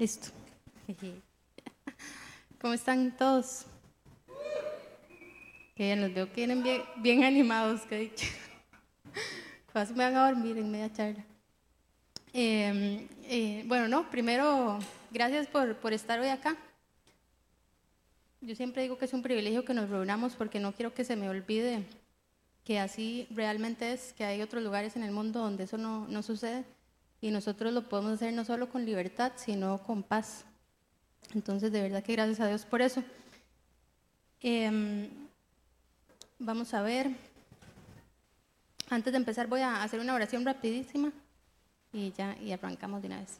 Listo. ¿Cómo están todos? Que bien, los veo que vienen bien, bien animados, que dicho. Casi me van a dormir en media charla. Eh, eh, bueno, no, primero, gracias por, por estar hoy acá. Yo siempre digo que es un privilegio que nos reunamos porque no quiero que se me olvide que así realmente es, que hay otros lugares en el mundo donde eso no, no sucede y nosotros lo podemos hacer no solo con libertad, sino con paz. Entonces, de verdad que gracias a Dios por eso. Eh, vamos a ver. Antes de empezar voy a hacer una oración rapidísima y ya y arrancamos de una vez.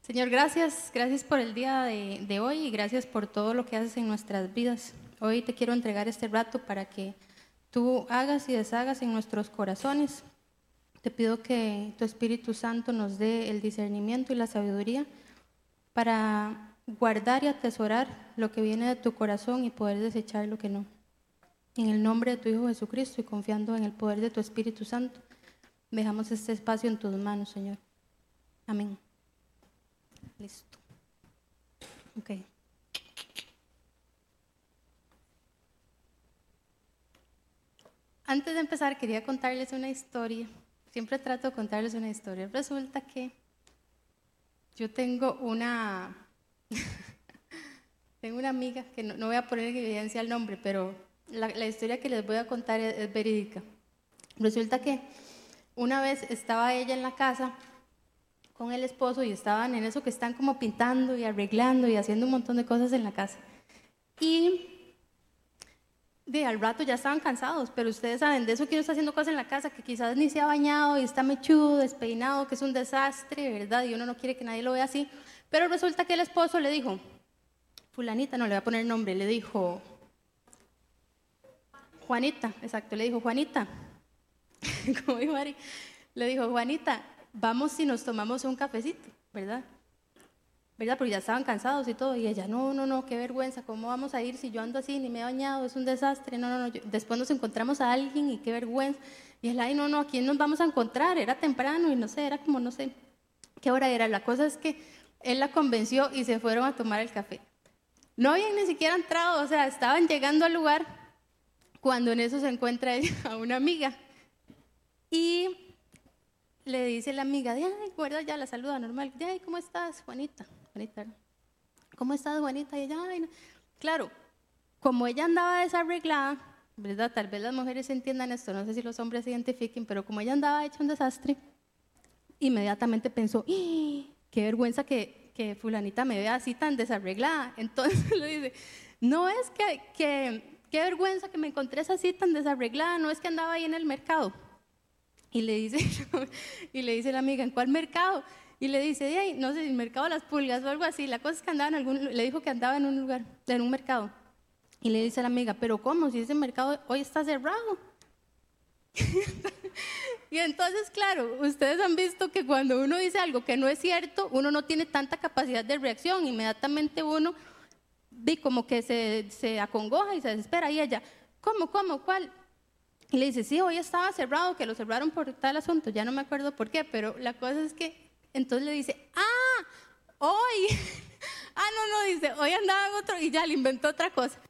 Señor, gracias, gracias por el día de hoy y gracias por todo lo que haces en nuestras vidas. Hoy te quiero entregar este rato para que tú hagas y deshagas en nuestros corazones. Te pido que tu Espíritu Santo nos dé el discernimiento y la sabiduría para guardar y atesorar lo que viene de tu corazón y poder desechar lo que no. En el nombre de tu Hijo Jesucristo y confiando en el poder de tu Espíritu Santo, dejamos este espacio en tus manos, Señor. Amén. Listo. Ok. Antes de empezar, quería contarles una historia. Siempre trato de contarles una historia. Resulta que yo tengo una, tengo una amiga, que no, voy a poner en evidencia el nombre, pero la, historia que les voy a contar es, es verídica. Resulta que una vez estaba ella en la casa con el esposo y estaban en eso que están como pintando y arreglando y haciendo un montón de cosas en la casa. Y de al rato ya estaban cansados, pero ustedes saben de eso que uno está haciendo cosas en la casa, que quizás ni se ha bañado y está mechudo, despeinado, que es un desastre, ¿verdad? Y uno no quiere que nadie lo vea así. Pero resulta que el esposo le dijo, fulanita, no le voy a poner nombre, le dijo, Juanita, exacto, le dijo, Juanita, como dijo Mari, le dijo, Juanita, vamos si nos tomamos un cafecito, ¿verdad? ¿Verdad? Porque ya estaban cansados y todo. Y ella, no, no, no, qué vergüenza, ¿cómo vamos a ir si yo ando así, ni me he bañado, es un desastre? No, no, no. Después nos encontramos a alguien y qué vergüenza. Y él, ay, no, no, ¿a quién nos vamos a encontrar? Era temprano y no sé, era como, no sé, qué hora era. La cosa es que él la convenció y se fueron a tomar el café. No habían ni siquiera entrado, o sea, estaban llegando al lugar cuando en eso se encuentra ella a una amiga. Y le dice la amiga, ay, guarda ya la saluda normal, ay, ¿cómo estás, Juanita? Juanita, ¿cómo estás, Juanita? Y ella, ay, claro, como ella andaba desarreglada, ¿verdad? Tal vez las mujeres entiendan esto, no sé si los hombres se identifiquen, pero como ella andaba hecha un desastre, inmediatamente pensó, ¡Ah! qué vergüenza que, que fulanita me vea así tan desarreglada. Entonces le dice, no es que, que, qué vergüenza que me encontré así tan desarreglada, no es que andaba ahí en el mercado y le dice, y le dice la amiga, ¿en cuál mercado? Y le dice, Ay, no sé, el mercado de las pulgas o algo así. La cosa es que andaba en algún, le dijo que andaba en un lugar, en un mercado. Y le dice a la amiga, pero ¿cómo? Si ese mercado hoy está cerrado. y entonces, claro, ustedes han visto que cuando uno dice algo que no es cierto, uno no tiene tanta capacidad de reacción. Inmediatamente uno, ve como que se, se acongoja y se desespera. Y ella, ¿cómo, cómo, cuál? Y le dice, sí, hoy estaba cerrado, que lo cerraron por tal asunto, ya no me acuerdo por qué, pero la cosa es que entonces le dice, ah, hoy, ah, no, no, dice, hoy andaba en otro y ya le inventó otra cosa.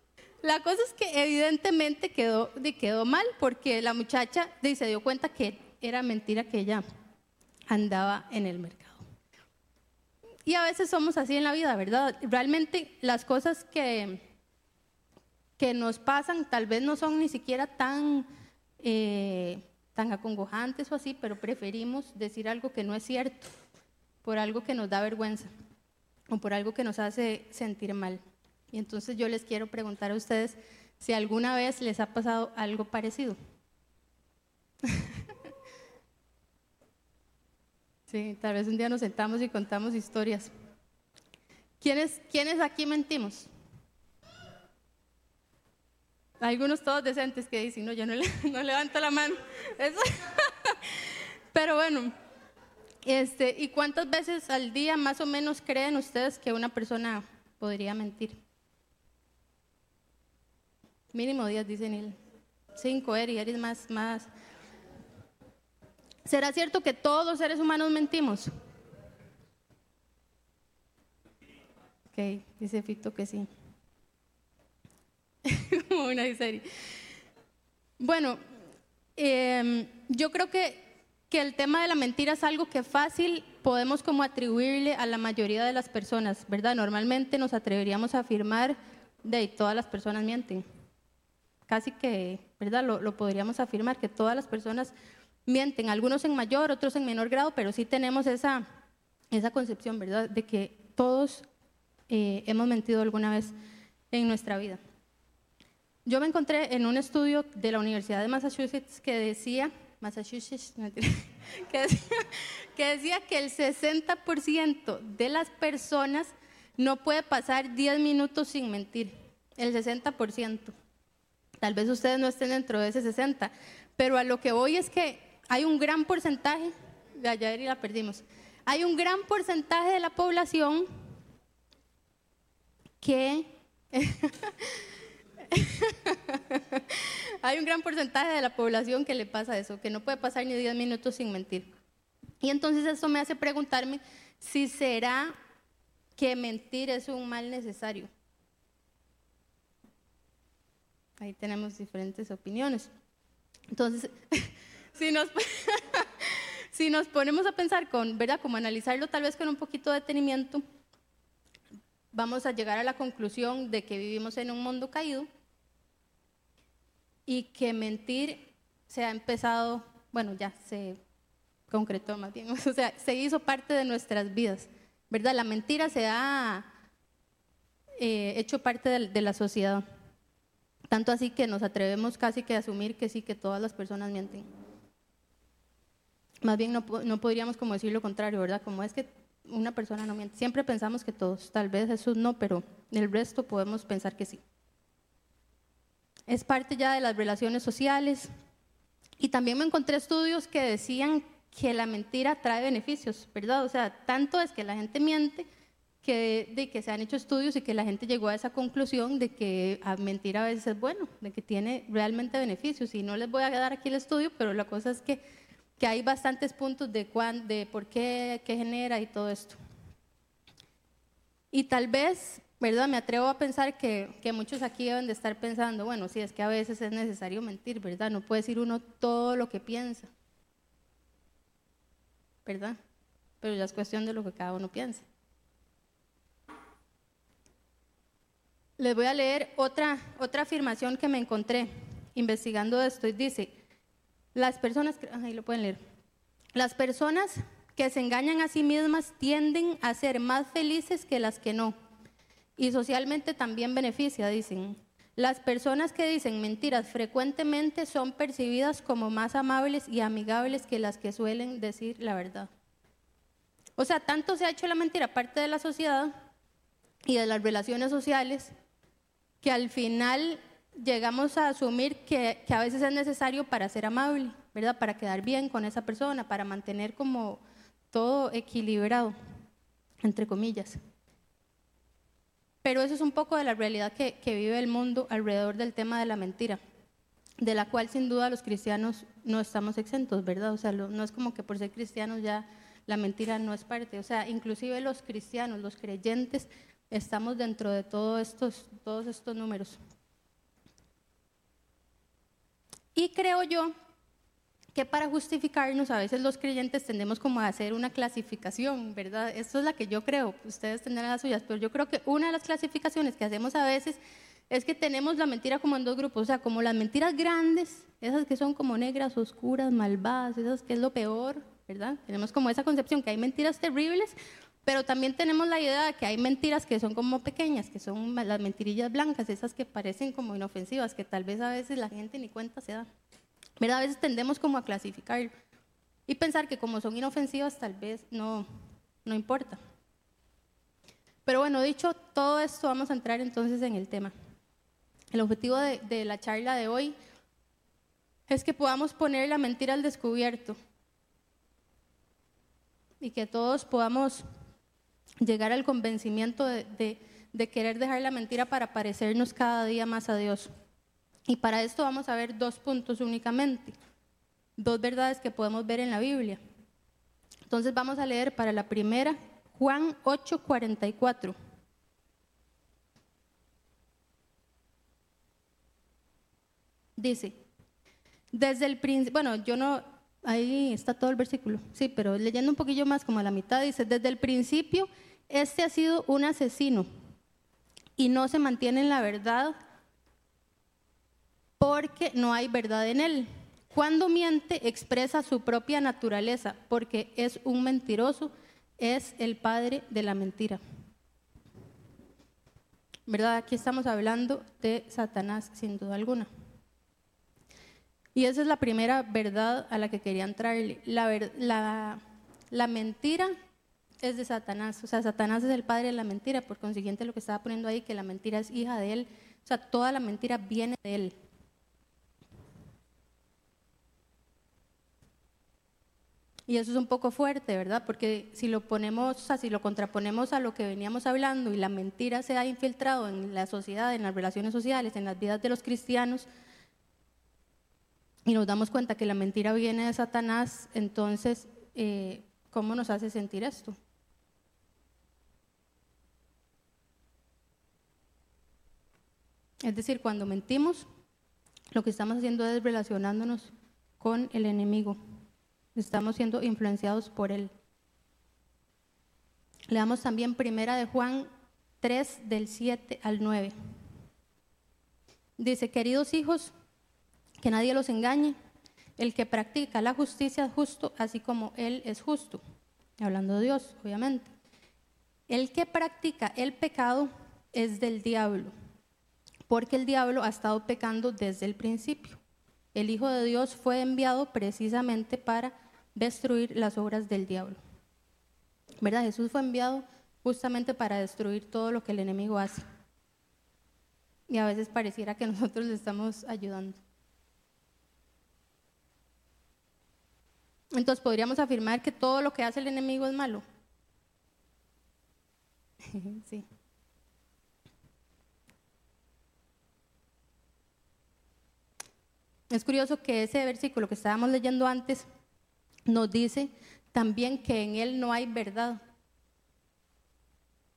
La cosa es que evidentemente quedó, quedó mal porque la muchacha se dio cuenta que era mentira que ella andaba en el mercado. Y a veces somos así en la vida, ¿verdad? Realmente las cosas que, que nos pasan tal vez no son ni siquiera tan eh, tan acongojantes o así, pero preferimos decir algo que no es cierto, por algo que nos da vergüenza o por algo que nos hace sentir mal. Y entonces yo les quiero preguntar a ustedes si alguna vez les ha pasado algo parecido. sí, tal vez un día nos sentamos y contamos historias. ¿Quiénes, ¿quiénes aquí mentimos? Algunos todos decentes que dicen, no, yo no, levanto la mano. Pero bueno, este, ¿y cuántas veces al día más o menos creen ustedes que una persona podría mentir? Mínimo días, dicen él. Cinco, Eri, eres más, más. ¿Será cierto que todos los seres humanos mentimos? Ok, dice Fito que sí. Como una serie. Bueno, em, yo creo que, que el tema de la mentira es algo que fácil podemos como atribuirle a la mayoría de las personas, ¿verdad? Normalmente nos atreveríamos a afirmar de todas las personas mienten. Casi que, ¿verdad? Lo, podríamos afirmar, que todas las personas mienten, algunos en mayor, otros en menor grado, pero sí tenemos esa, esa concepción, ¿verdad? De que todos eh, hemos mentido alguna vez en nuestra vida. Yo me encontré en un estudio de la Universidad de Massachusetts que decía, Massachusetts, que decía, que decía que el 60% de las personas no puede pasar 10 minutos sin mentir. El 60%. Tal vez ustedes no estén dentro de ese 60, pero a lo que voy es que hay un gran porcentaje, ya, ya la perdimos, hay un gran porcentaje de la población que hay un gran porcentaje de la población que le pasa eso, que no puede pasar ni 10 minutos sin mentir. Y entonces eso me hace preguntarme si será que mentir es un mal necesario. Ahí tenemos diferentes opiniones. Entonces, si nos, si nos ponemos a pensar con, ¿verdad? Como analizarlo tal vez con un poquito de detenimiento, vamos a llegar a la conclusión de que vivimos en un mundo caído y que mentir se ha empezado, bueno, ya se concretó más bien, o sea, se hizo parte de nuestras vidas, ¿verdad? La mentira se ha eh, hecho parte de, la sociedad, tanto así que nos atrevemos casi que a asumir que sí, que todas las personas mienten. Más bien no, no podríamos como decir lo contrario, ¿verdad? Como es que una persona no miente. Siempre pensamos que todos, tal vez Jesús no, pero el resto podemos pensar que sí. Es parte ya de las relaciones sociales. Y también me encontré estudios que decían que la mentira trae beneficios, ¿verdad? O sea, tanto es que la gente miente que, de que se han hecho estudios y que la gente llegó a esa conclusión de que a mentir a veces es bueno, de que tiene realmente beneficios. Y no les voy a dar aquí el estudio, pero la cosa es que que hay bastantes puntos de, cuán, de por qué, qué genera y todo esto. Y tal vez, ¿verdad? Me atrevo a pensar que, que, muchos aquí deben de estar pensando, bueno, sí, es que a veces es necesario mentir, ¿verdad? No puede decir uno todo lo que piensa, ¿verdad? Pero ya es cuestión de lo que cada uno piensa. Les voy a leer otra, otra afirmación que me encontré investigando esto y dice, las personas, ahí lo pueden leer. Las personas que se engañan a sí mismas tienden a ser más felices que las que no. Y socialmente también beneficia, dicen. Las personas que dicen mentiras frecuentemente son percibidas como más amables y amigables que las que suelen decir la verdad. O sea, tanto se ha hecho la mentira parte de la sociedad y de las relaciones sociales que al final llegamos a asumir que, a veces es necesario para ser amable, ¿verdad? Para quedar bien con esa persona, para mantener como todo equilibrado, entre comillas. Pero eso es un poco de la realidad que, vive el mundo alrededor del tema de la mentira, de la cual sin duda los cristianos no estamos exentos, ¿verdad? O sea, no es como que por ser cristianos ya la mentira no es parte. O sea, inclusive los cristianos, los creyentes, estamos dentro de todos estos, todos estos números. Y creo yo que para justificarnos a veces los creyentes tendemos como a hacer una clasificación, ¿verdad? Esto es la que yo creo, ustedes tendrán las suyas, pero yo creo que una de las clasificaciones que hacemos a veces es que tenemos la mentira como en dos grupos, o sea, como las mentiras grandes, esas que son como negras, oscuras, malvadas, esas que es lo peor, ¿verdad? Tenemos como esa concepción que hay mentiras terribles, pero también tenemos la idea de que hay mentiras que son como pequeñas, que son las mentirillas blancas, esas que parecen como inofensivas, que tal vez a veces la gente ni cuenta se da. ¿Verdad? A veces tendemos como a clasificar y pensar que como son inofensivas tal vez no, no importa. Pero bueno, dicho todo esto, vamos a entrar entonces en el tema. El objetivo de, de la charla de hoy es que podamos poner la mentira al descubierto y que todos podamos llegar al convencimiento de, querer dejar la mentira para parecernos cada día más a Dios. Y para esto vamos a ver dos puntos únicamente, dos verdades que podemos ver en la Biblia. Entonces vamos a leer para la primera Juan 8:44. Dice, desde el principio, bueno, yo no, ahí está todo el versículo, sí, pero leyendo un poquillo más, como a la mitad, dice, desde el principio, este ha sido un asesino y no se mantiene en la verdad porque no hay verdad en él. Cuando miente, expresa su propia naturaleza, porque es un mentiroso, es el padre de la mentira. ¿Verdad? Aquí estamos hablando de Satanás, sin duda alguna. Y esa es la primera verdad a la que quería entrarle. La, la mentira es de Satanás. O sea, Satanás es el padre de la mentira. Por consiguiente, lo que estaba poniendo ahí, que la mentira es hija de él. O sea, toda la mentira viene de él. Y eso es un poco fuerte, ¿verdad? Porque si lo ponemos, o sea, si lo contraponemos a lo que veníamos hablando y la mentira se ha infiltrado en la sociedad, en las relaciones sociales, en las vidas de los cristianos, y nos damos cuenta que la mentira viene de Satanás, entonces, eh, ¿cómo nos hace sentir esto? Es decir, cuando mentimos, lo que estamos haciendo es relacionándonos con el enemigo. Estamos siendo influenciados por Él. Leamos también primera de Juan 3 del 7 al 9. Dice, queridos hijos, que nadie los engañe. El que practica la justicia es justo, así como Él es justo. Hablando de Dios, obviamente. El que practica el pecado es del diablo, porque el diablo ha estado pecando desde el principio. El Hijo de Dios fue enviado precisamente para destruir las obras del diablo. ¿Verdad? Jesús fue enviado justamente para destruir todo lo que el enemigo hace. Y a veces pareciera que nosotros le estamos ayudando. Entonces podríamos afirmar que todo lo que hace el enemigo es malo. sí. Es curioso que ese versículo que estábamos leyendo antes nos dice también que en Él no hay verdad.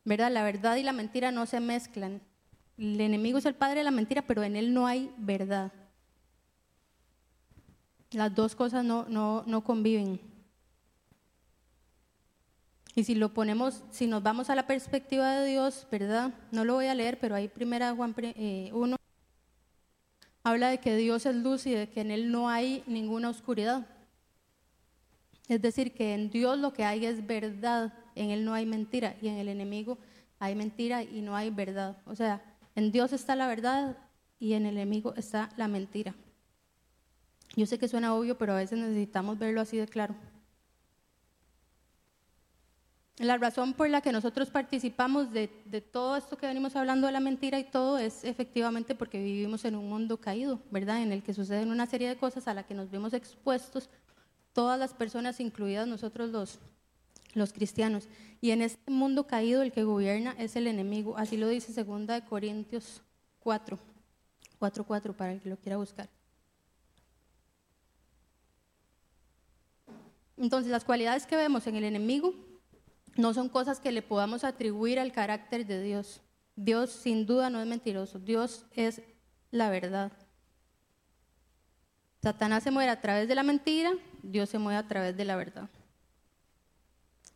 ¿Verdad? La verdad y la mentira no se mezclan. El enemigo es el padre de la mentira, pero en Él no hay verdad. Las dos cosas no, no, no conviven. Y si lo ponemos, si nos vamos a la perspectiva de Dios, ¿verdad? No lo voy a leer, pero ahí primera Juan 1 eh, habla de que Dios es luz y de que en Él no hay ninguna oscuridad. Es decir, que en Dios lo que hay es verdad, en Él no hay mentira y en el enemigo hay mentira y no hay verdad. O sea, en Dios está la verdad y en el enemigo está la mentira. Yo sé que suena obvio, pero a veces necesitamos verlo así de claro. La razón por la que nosotros participamos de, todo esto que venimos hablando de la mentira y todo es efectivamente porque vivimos en un mundo caído, ¿verdad? En el que suceden una serie de cosas a las que nos vemos expuestos todas las personas, incluidas nosotros los, los cristianos. Y en este mundo caído el que gobierna es el enemigo. Así lo dice segunda de Corintios 4, 4, 4 para el que lo quiera buscar. Entonces las cualidades que vemos en el enemigo no son cosas que le podamos atribuir al carácter de Dios. Dios sin duda no es mentiroso, Dios es la verdad. Satanás se muere a través de la mentira, Dios se mueve a través de la verdad.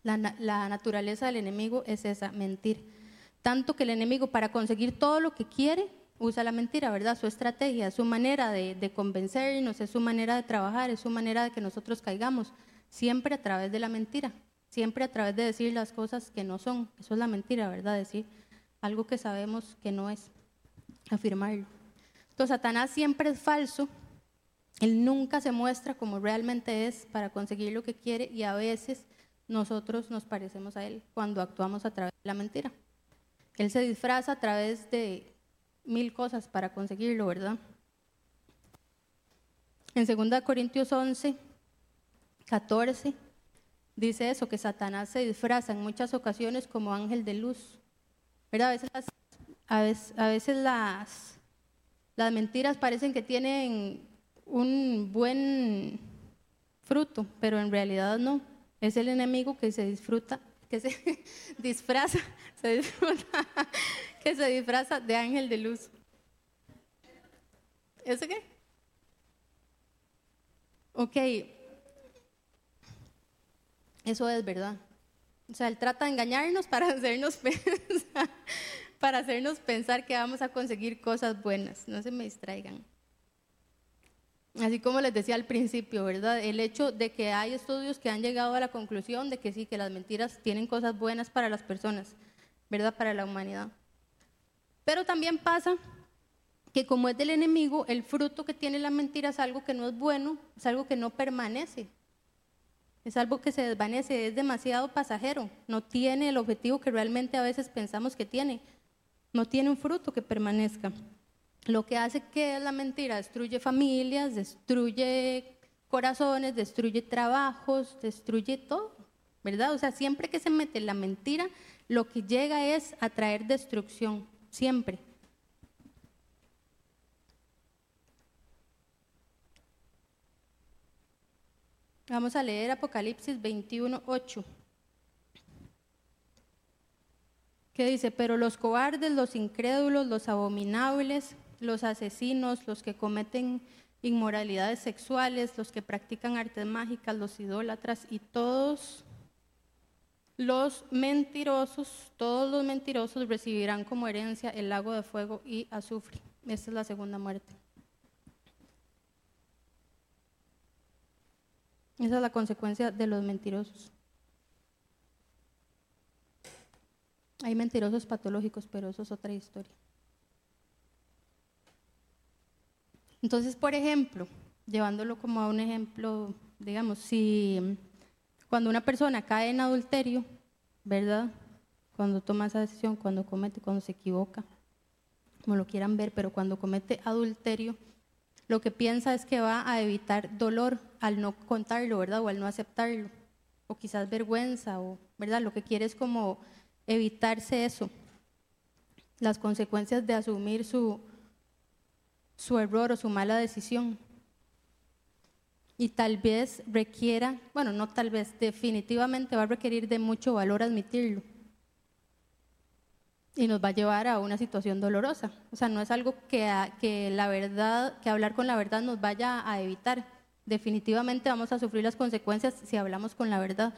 La, naturaleza del enemigo es esa, mentir. Tanto que el enemigo para conseguir todo lo que quiere usa la mentira, ¿verdad? Su estrategia, su manera de, de convencernos, es su manera de trabajar, es su manera de que nosotros caigamos, siempre a través de la mentira, siempre a través de decir las cosas que no son. Eso es la mentira, ¿verdad? Decir algo que sabemos que no es, afirmarlo. Entonces, Satanás siempre es falso él nunca se muestra como realmente es para conseguir lo que quiere y a veces nosotros nos parecemos a Él cuando actuamos a través de la mentira. Él se disfraza a través de mil cosas para conseguirlo, ¿verdad? En 2 Corintios 11, 14, dice eso, que Satanás se disfraza en muchas ocasiones como ángel de luz. ¿Verdad? A veces veces, a veces las, las mentiras parecen que tienen un buen fruto, pero en realidad no. Es el enemigo que se disfruta, que se disfraza, se disfruta, que se disfraza de ángel de luz. ¿Eso qué? Ok, eso es verdad. O sea, él trata de engañarnos para hacernos pensar, para hacernos pensar que vamos a conseguir cosas buenas. No se me distraigan. Así como les decía al principio, ¿verdad? El hecho de que hay estudios que han llegado a la conclusión de que sí, que las mentiras tienen cosas buenas para las personas, ¿verdad? Para la humanidad. Pero también pasa que como es del enemigo, el fruto que tiene la mentira es algo que no es bueno, es algo que no permanece, es algo que se desvanece, es demasiado pasajero, no tiene el objetivo que realmente a veces pensamos que tiene, no tiene un fruto que permanezca. Lo que hace que la mentira destruye familias, destruye corazones, destruye trabajos, destruye todo, ¿verdad? O sea, siempre que se mete la mentira, lo que llega es a traer destrucción, siempre. Vamos a leer Apocalipsis 21, 8. Que dice, pero los cobardes, los incrédulos, los abominables, los asesinos, los que cometen inmoralidades sexuales, los que practican artes mágicas, los idólatras y todos los mentirosos, todos los mentirosos recibirán como herencia el lago de fuego y azufre. Esta es la segunda muerte. Esa es la consecuencia de los mentirosos. Hay mentirosos patológicos, pero eso es otra historia. Entonces, por ejemplo, llevándolo como a un ejemplo, digamos, si cuando una persona cae en adulterio, ¿verdad? Cuando toma esa decisión, cuando comete, cuando se equivoca, como lo quieran ver, pero cuando comete adulterio, lo que piensa es que va a evitar dolor al no contarlo, ¿verdad? O al no aceptarlo, o quizás vergüenza, o, ¿verdad? Lo que quiere es como evitarse eso, las consecuencias de asumir su, su error o su mala decisión. Y tal vez requiera, bueno, no tal vez, definitivamente va a requerir de mucho valor admitirlo. Y nos va a llevar a una situación dolorosa. O sea, no es algo que, que la verdad, que hablar con la verdad nos vaya a evitar. Definitivamente vamos a sufrir las consecuencias si hablamos con la verdad.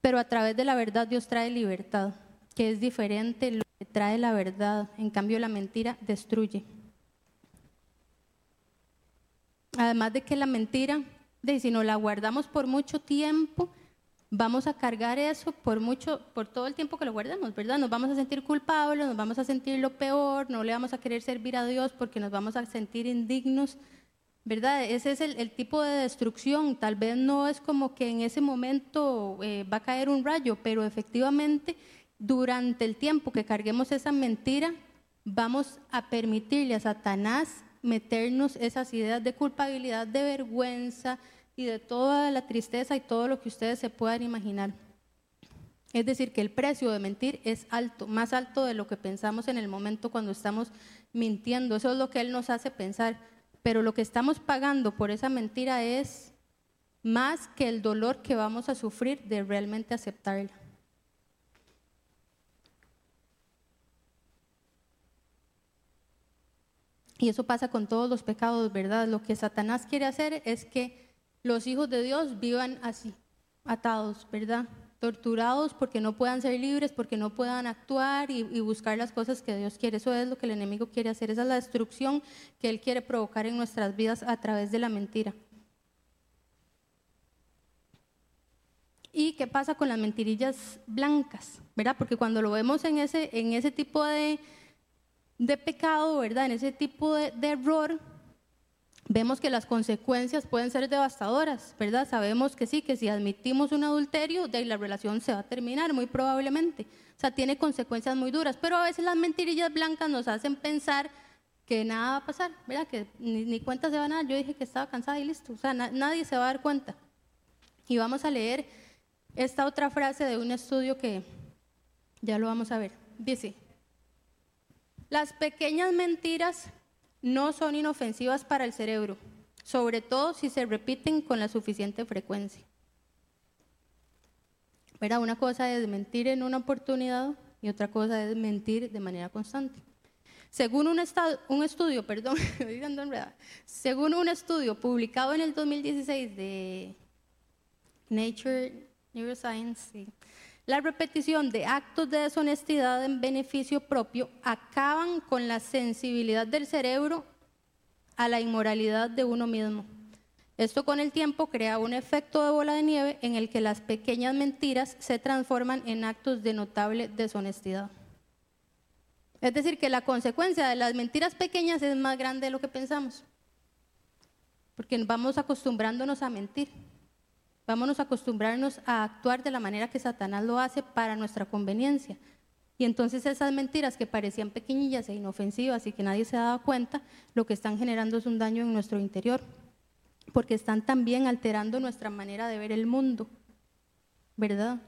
Pero a través de la verdad Dios trae libertad, que es diferente lo que trae la verdad. En cambio, la mentira destruye. Además de que la mentira, de si no la guardamos por mucho tiempo, vamos a cargar eso por mucho, por todo el tiempo que lo guardemos, ¿verdad? Nos vamos a sentir culpables, nos vamos a sentir lo peor, no le vamos a querer servir a Dios porque nos vamos a sentir indignos, ¿verdad? Ese es el, tipo de destrucción. Tal vez no es como que en ese momento eh, va a caer un rayo, pero efectivamente durante el tiempo que carguemos esa mentira, vamos a permitirle a Satanás meternos esas ideas de culpabilidad, de vergüenza y de toda la tristeza y todo lo que ustedes se puedan imaginar. Es decir, que el precio de mentir es alto, más alto de lo que pensamos en el momento cuando estamos mintiendo. Eso es lo que Él nos hace pensar. Pero lo que estamos pagando por esa mentira es más que el dolor que vamos a sufrir de realmente aceptarla. Y eso pasa con todos los pecados, ¿verdad? Lo que Satanás quiere hacer es que los hijos de Dios vivan así, atados, ¿verdad? Torturados porque no puedan ser libres, porque no puedan actuar y, buscar las cosas que Dios quiere. Eso es lo que el enemigo quiere hacer. Esa es la destrucción que él quiere provocar en nuestras vidas a través de la mentira. ¿Y qué pasa con las mentirillas blancas? ¿Verdad? Porque cuando lo vemos en ese, en ese tipo de, de pecado, ¿verdad? En ese tipo de, error, vemos que las consecuencias pueden ser devastadoras, ¿verdad? Sabemos que sí, que si admitimos un adulterio, de la relación se va a terminar, muy probablemente. O sea, tiene consecuencias muy duras, pero a veces las mentirillas blancas nos hacen pensar que nada va a pasar, ¿verdad? Que ni, cuenta se van a dar. Yo dije que estaba cansada y listo. O sea, nadie se va a dar cuenta. Y vamos a leer esta otra frase de un estudio que ya lo vamos a ver. Dice, las pequeñas mentiras no son inofensivas para el cerebro, sobre todo si se repiten con la suficiente frecuencia. Una cosa es mentir en una oportunidad y otra cosa es mentir de manera constante. Según un, un estudio, perdón, según un estudio publicado en el 2016 de Nature Neuroscience, la repetición de actos de deshonestidad en beneficio propio acaban con la sensibilidad del cerebro a la inmoralidad de uno mismo. Esto con el tiempo crea un efecto de bola de nieve en el que las pequeñas mentiras se transforman en actos de notable deshonestidad. Es decir, que la consecuencia de las mentiras pequeñas es más grande de lo que pensamos, porque vamos acostumbrándonos a mentir. Vámonos a acostumbrarnos a actuar de la manera que Satanás lo hace para nuestra conveniencia. Y entonces esas mentiras que parecían pequeñillas e inofensivas y que nadie se daba cuenta, lo que están generando es un daño en nuestro interior, porque están también alterando nuestra manera de ver el mundo, ¿verdad?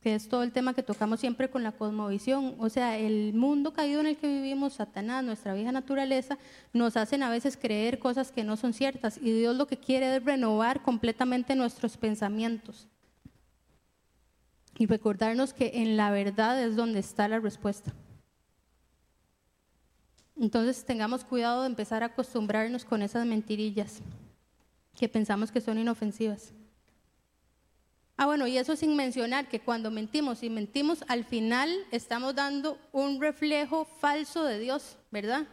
Que es todo el tema que tocamos siempre con la cosmovisión. O sea, el mundo caído en el que vivimos, Satanás, nuestra vieja naturaleza, nos hacen a veces creer cosas que no son ciertas. Y Dios lo que quiere es renovar completamente nuestros pensamientos. Y recordarnos que en la verdad es donde está la respuesta. Entonces tengamos cuidado de empezar a acostumbrarnos con esas mentirillas que pensamos que son inofensivas. Ah, bueno, y eso sin mencionar que cuando mentimos y mentimos, al final estamos dando un reflejo falso de Dios, ¿verdad?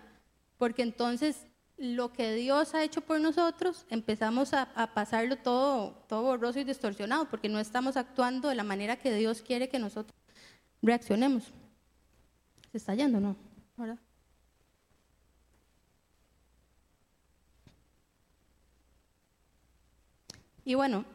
Porque entonces lo que Dios ha hecho por nosotros, empezamos a, pasarlo todo, todo borroso y distorsionado, porque no estamos actuando de la manera que Dios quiere que nosotros reaccionemos. Se está yendo, ¿no? ¿Verdad? Y bueno,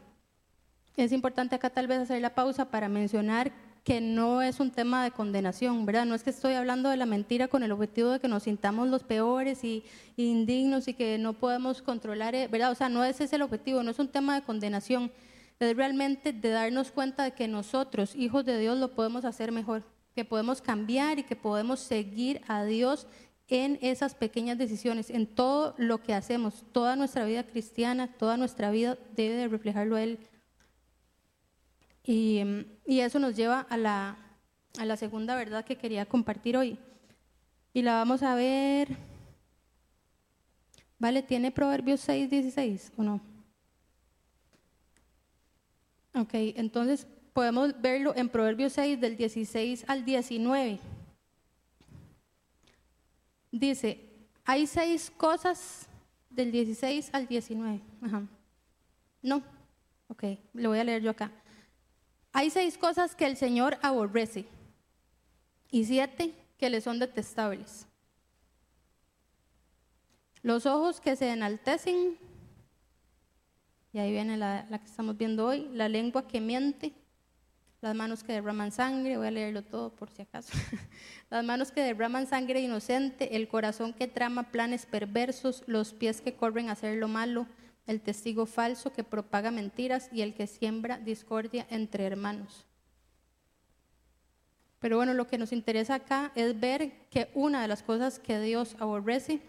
es importante acá tal vez hacer la pausa para mencionar que no es un tema de condenación, ¿verdad? No es que estoy hablando de la mentira con el objetivo de que nos sintamos los peores y, indignos y que no podemos controlar, eh, ¿verdad? O sea, no ese es el objetivo, no es un tema de condenación, es realmente de darnos cuenta de que nosotros, hijos de Dios, lo podemos hacer mejor, que podemos cambiar y que podemos seguir a Dios en esas pequeñas decisiones, en todo lo que hacemos, toda nuestra vida cristiana, toda nuestra vida debe de reflejarlo a Él y, eso nos lleva a la, a la segunda verdad que quería compartir hoy. Y la vamos a ver. ¿Vale? ¿Tiene Proverbios 6, 16 o no? Ok, entonces podemos verlo en Proverbios 6 del 16 al 19. Dice, hay seis cosas del 16 al 19. Ajá. No, ok, lo voy a leer yo acá. Hay seis cosas que el Señor aborrece y siete que le son detestables. Los ojos que se enaltecen, y ahí viene la, que estamos viendo hoy, la lengua que miente, las manos que derraman sangre, voy a leerlo todo por si acaso, las manos que derraman sangre inocente, el corazón que trama planes perversos, los pies que corren a hacer lo malo, el testigo falso que propaga mentiras y el que siembra discordia entre hermanos. Pero bueno, lo que nos interesa acá es ver que una de las cosas que Dios aborrece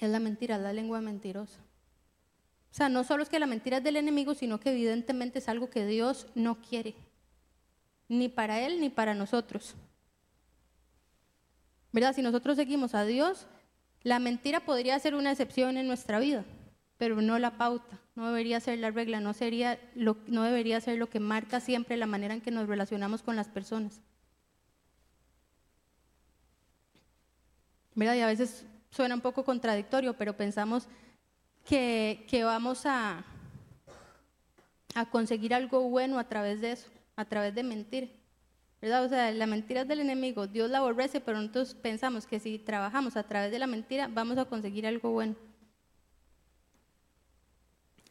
es la mentira, la lengua mentirosa. O sea, no solo es que la mentira es del enemigo, sino que evidentemente es algo que Dios no quiere, ni para Él ni para nosotros. ¿Verdad? Si nosotros seguimos a Dios, la mentira podría ser una excepción en nuestra vida pero no la pauta, no debería ser la regla, no, sería no debería ser lo que marca siempre la manera en que nos relacionamos con las personas. ¿Verdad? Y a veces suena un poco contradictorio, pero pensamos que, vamos a, a conseguir algo bueno a través de eso, a través de mentir. ¿verdad? O sea, la mentira es del enemigo, Dios la aborrece, pero nosotros pensamos que si trabajamos a través de la mentira vamos a conseguir algo bueno.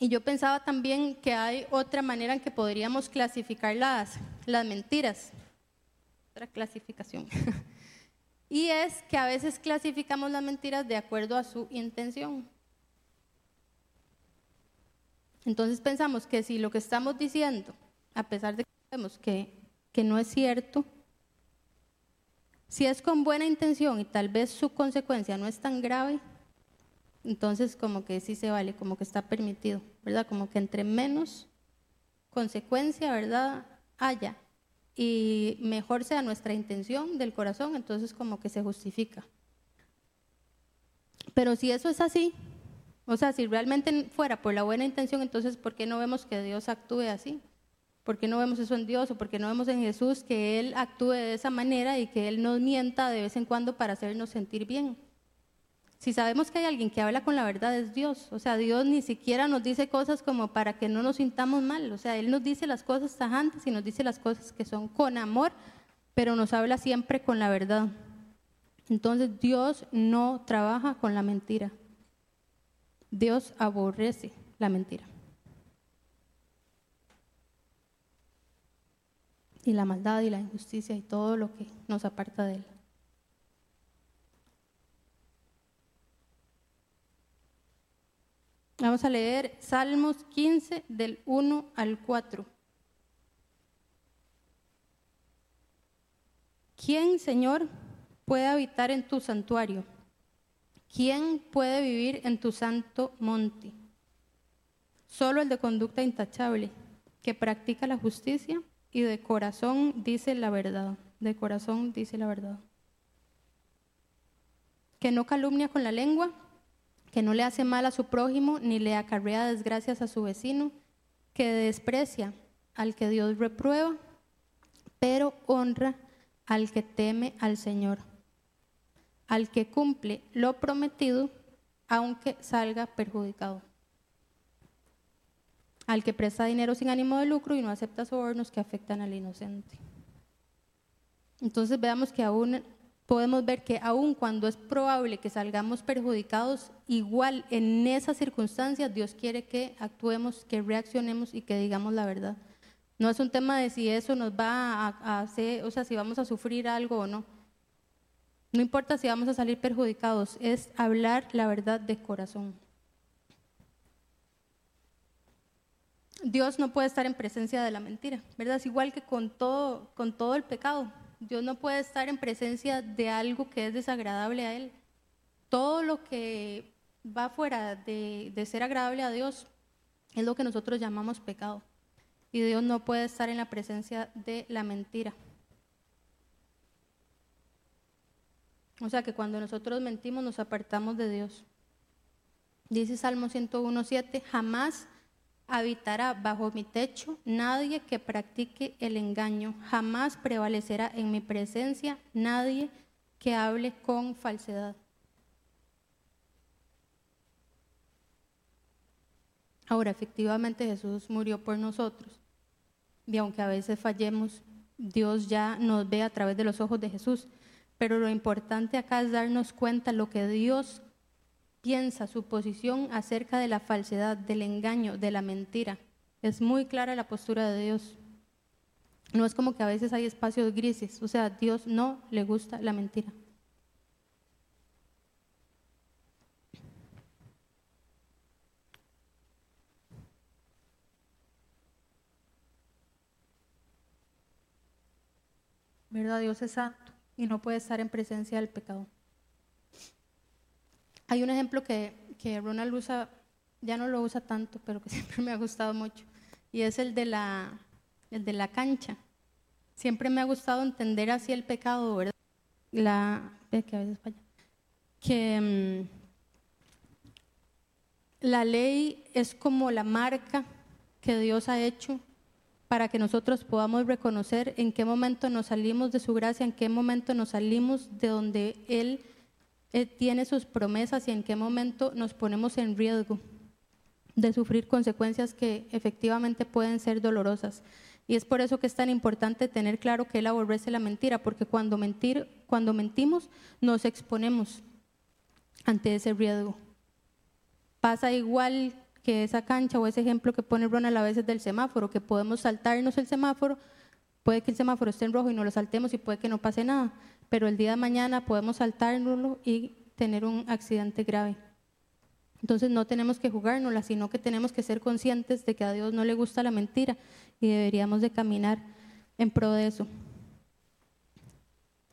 Y yo pensaba también que hay otra manera en que podríamos clasificar las, las mentiras. Otra clasificación. y es que a veces clasificamos las mentiras de acuerdo a su intención. Entonces pensamos que si lo que estamos diciendo, a pesar de que sabemos que, que no es cierto, si es con buena intención y tal vez su consecuencia no es tan grave, entonces, como que sí se vale, como que está permitido, ¿verdad? Como que entre menos consecuencia, ¿verdad? Haya y mejor sea nuestra intención del corazón, entonces como que se justifica. Pero si eso es así, o sea, si realmente fuera por la buena intención, entonces ¿por qué no vemos que Dios actúe así? ¿Por qué no vemos eso en Dios o por qué no vemos en Jesús que Él actúe de esa manera y que Él nos mienta de vez en cuando para hacernos sentir bien? Si sabemos que hay alguien que habla con la verdad es Dios, o sea, Dios ni siquiera nos dice cosas como para que no nos sintamos mal, o sea, Él nos dice las cosas tajantes y nos dice las cosas que son con amor, pero nos habla siempre con la verdad. Entonces Dios no trabaja con la mentira. Dios aborrece la mentira. Y la maldad y la injusticia y todo lo que nos aparta de Él. Vamos a leer Salmos 15 del 1 al 4. ¿Quién, Señor, puede habitar en tu santuario? ¿Quién puede vivir en tu santo monte? Solo el de conducta intachable, que practica la justicia y de corazón dice la verdad. De corazón dice la verdad. Que no calumnia con la lengua, que no le hace mal a su prójimo ni le acarrea desgracias a su vecino, que desprecia al que Dios reprueba, pero honra al que teme al Señor al que cumple lo prometido, aunque salga perjudicado. Al que presta dinero sin ánimo de lucro y no acepta sobornos que afectan al inocente. Entonces veamos que aún podemos ver que aun cuando es probable que salgamos perjudicados, igual en esas circunstancias Dios quiere que actuemos, que reaccionemos y que digamos la verdad. No es un tema de si eso nos va a hacer, o sea, si vamos a sufrir algo o no no importa si vamos a salir perjudicados, es hablar la verdad de corazón. Dios no puede estar en presencia de la mentira, ¿verdad? Es igual que con todo, con todo el pecado. Dios no puede estar en presencia de algo que es desagradable a Él. Todo lo que va fuera de, ser agradable a Dios es lo que nosotros llamamos pecado. Y Dios no puede estar en la presencia de la mentira. O sea que cuando nosotros mentimos nos apartamos de Dios. Dice Salmo 101.7, jamás habitará bajo mi techo nadie que practique el engaño, jamás prevalecerá en mi presencia nadie que hable con falsedad. Ahora, efectivamente Jesús murió por nosotros y aunque a veces fallemos, Dios ya nos ve a través de los ojos de Jesús. Pero lo importante acá es darnos cuenta lo que Dios piensa, su posición acerca de la falsedad, del engaño, de la mentira. Es muy clara la postura de Dios. No es como que a veces hay espacios grises, o sea, a Dios no le gusta la mentira. ¿Verdad? Dios es santo y no puede estar en presencia del pecado. Hay un ejemplo que, que Ronald usa, ya no lo usa tanto, pero que siempre me ha gustado mucho, y es el de la, el de la cancha. Siempre me ha gustado entender así el pecado, ¿verdad? La, que a veces falla. Que mm, la ley es como la marca que Dios ha hecho para que nosotros podamos reconocer en qué momento nos salimos de su gracia, en qué momento nos salimos de donde Él, tiene sus promesas y en qué momento nos ponemos en riesgo de sufrir consecuencias que efectivamente pueden ser dolorosas. Y es por eso que es tan importante tener claro que Él aborrece la mentira, porque cuando, mentir, cuando mentimos nos exponemos ante ese riesgo. Pasa igual que esa cancha o ese ejemplo que pone Ronald a veces del semáforo, que podemos saltarnos el semáforo, puede que el semáforo esté en rojo y no lo saltemos y puede que no pase nada, pero el día de mañana podemos saltárnoslo y tener un accidente grave. Entonces no tenemos que jugárnosla, sino que tenemos que ser conscientes de que a Dios no le gusta la mentira y deberíamos de caminar en pro de eso.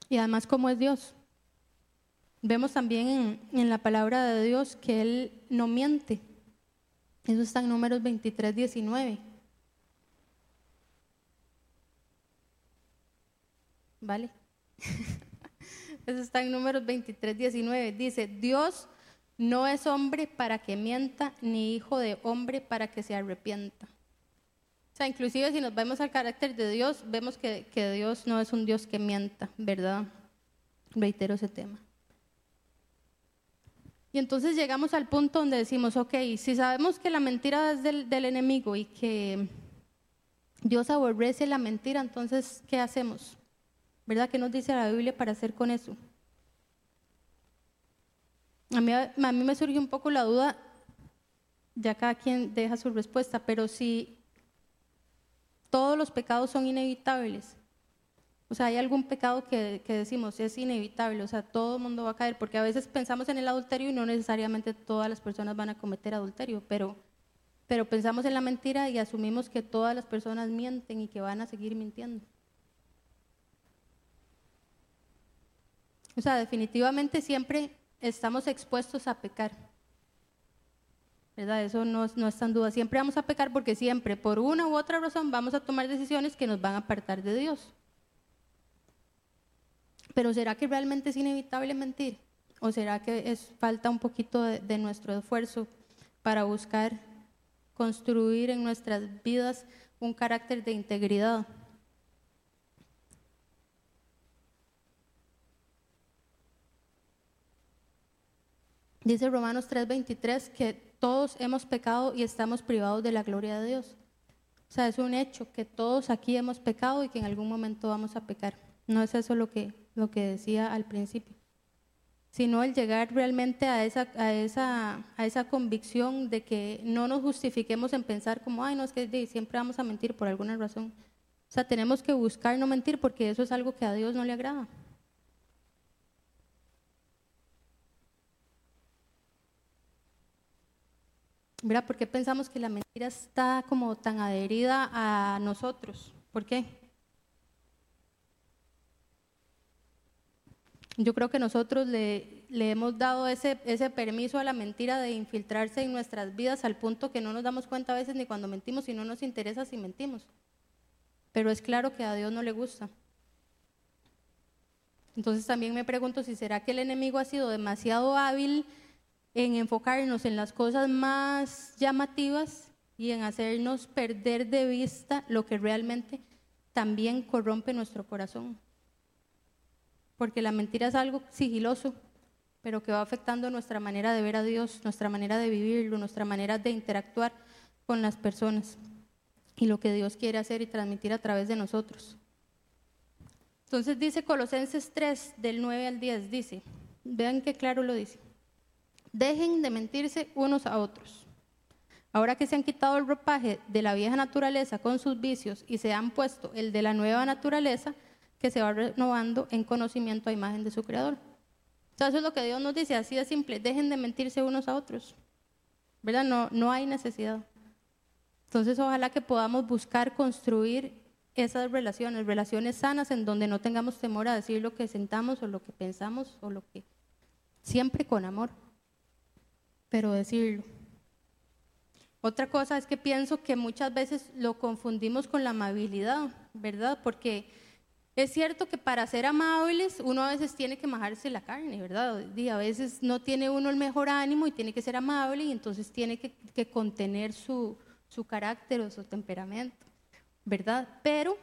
Y además, ¿cómo es Dios? Vemos también en, en la palabra de Dios que Él no miente. Eso está en números 23, 19. ¿Vale? Eso está en números 23, 19. Dice, Dios no es hombre para que mienta, ni hijo de hombre para que se arrepienta. O sea, inclusive si nos vemos al carácter de Dios, vemos que, que Dios no es un Dios que mienta, ¿verdad? Reitero ese tema. Y entonces llegamos al punto donde decimos, ok, si sabemos que la mentira es del, del enemigo y que Dios aborrece la mentira, entonces, ¿qué hacemos? ¿Verdad? ¿Qué nos dice la Biblia para hacer con eso? A mí, me surge un poco la duda, ya cada quien deja su respuesta, pero si todos los pecados son inevitables, o sea, hay algún pecado que, que, decimos es inevitable, o sea, todo el mundo va a caer, porque a veces pensamos en el adulterio y no necesariamente todas las personas van a cometer adulterio, pero, pero pensamos en la mentira y asumimos que todas las personas mienten y que van a seguir mintiendo. O sea, definitivamente siempre estamos expuestos a pecar. ¿Verdad? Eso no, no está en duda. Siempre vamos a pecar porque siempre, por una u otra razón, vamos a tomar decisiones que nos van a apartar de Dios. Pero ¿será que realmente es inevitable mentir? ¿O será que es falta un poquito de, de nuestro esfuerzo para buscar construir en nuestras vidas un carácter de integridad? Dice Romanos 3:23 que todos hemos pecado y estamos privados de la gloria de Dios. O sea, es un hecho que todos aquí hemos pecado y que en algún momento vamos a pecar. No es eso lo que, lo que decía al principio, sino el llegar realmente a esa, a, esa, a esa convicción de que no nos justifiquemos en pensar como, ay, no, es que siempre vamos a mentir por alguna razón. O sea, tenemos que buscar no mentir porque eso es algo que a Dios no le agrada. ¿Verdad? ¿Por qué pensamos que la mentira está como tan adherida a nosotros? ¿Por qué? Yo creo que nosotros le, hemos dado ese, ese permiso a la mentira de infiltrarse en nuestras vidas al punto que no nos damos cuenta a veces ni cuando mentimos y no nos interesa si mentimos. Pero es claro que a Dios no le gusta. Entonces también me pregunto si será que el enemigo ha sido demasiado hábil en enfocarnos en las cosas más llamativas y en hacernos perder de vista lo que realmente también corrompe nuestro corazón. Porque la mentira es algo sigiloso, pero que va afectando nuestra manera de ver a Dios, nuestra manera de vivirlo, nuestra manera de interactuar con las personas y lo que Dios quiere hacer y transmitir a través de nosotros. Entonces dice Colosenses 3, del 9 al 10, dice, vean qué claro lo dice. Dejen de mentirse unos a otros. Ahora que se han quitado el ropaje de la vieja naturaleza con sus vicios y se han puesto el de la nueva naturaleza que se va renovando en conocimiento a imagen de su creador. O eso es lo que Dios nos dice, así de simple, dejen de mentirse unos a otros. ¿Verdad? No, no hay necesidad. Entonces, ojalá que podamos buscar construir esas relaciones, relaciones sanas en donde no tengamos temor a decir lo que sentamos o lo que pensamos o lo que siempre con amor pero decirlo. Otra cosa es que pienso que muchas veces lo confundimos con la amabilidad, ¿verdad? Porque es cierto que para ser amables uno a veces tiene que majarse la carne, ¿verdad? Y a veces no tiene uno el mejor ánimo y tiene que ser amable y entonces tiene que, contener su, su carácter o su temperamento, ¿verdad? Pero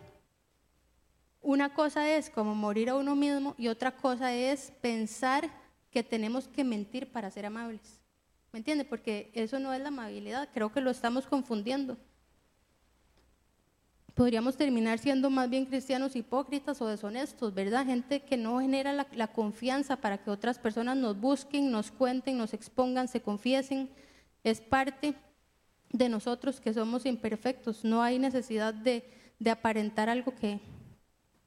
una cosa es como morir a uno mismo y otra cosa es pensar que tenemos que mentir para ser amables. ¿Me entiende? Porque eso no es la amabilidad, creo que lo estamos confundiendo. Podríamos terminar siendo más bien cristianos hipócritas o deshonestos, ¿verdad? Gente que no genera la, confianza para que otras personas nos busquen, nos cuenten, nos expongan, se confiesen. Es parte de nosotros que somos imperfectos. No hay necesidad de, de aparentar algo que,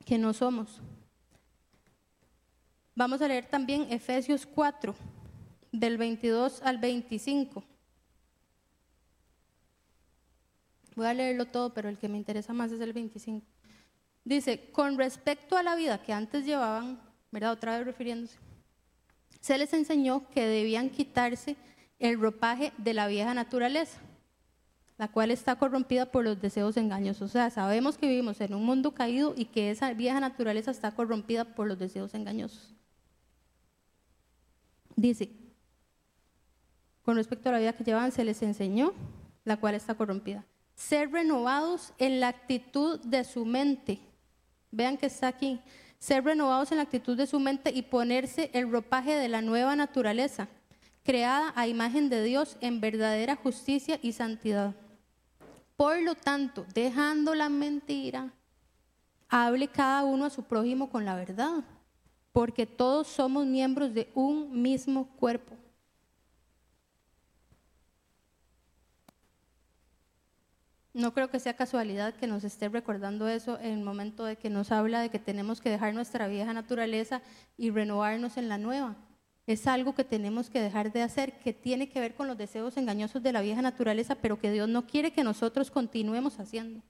que no somos. Vamos a leer también Efesios 4, del 22 al 25. Voy a leerlo todo, pero el que me interesa más es el 25. Dice, con respecto a la vida que antes llevaban, ¿verdad? Otra vez refiriéndose, se les enseñó que debían quitarse el ropaje de la vieja naturaleza, la cual está corrompida por los deseos engañosos. O sea, sabemos que vivimos en un mundo caído y que esa vieja naturaleza está corrompida por los deseos engañosos. Dice, con respecto a la vida que llevan, se les enseñó, la cual está corrompida. Ser renovados en la actitud de su mente. Vean que está aquí. Ser renovados en la actitud de su mente y ponerse el ropaje de la nueva naturaleza, creada a imagen de Dios en verdadera justicia y santidad. Por lo tanto, dejando la mentira, hable cada uno a su prójimo con la verdad, porque todos somos miembros de un mismo cuerpo. No creo que sea casualidad que nos esté recordando eso en el momento de que nos habla de que tenemos que dejar nuestra vieja naturaleza y renovarnos en la nueva. Es algo que tenemos que dejar de hacer, que tiene que ver con los deseos engañosos de la vieja naturaleza, pero que Dios no quiere que nosotros continuemos haciendo.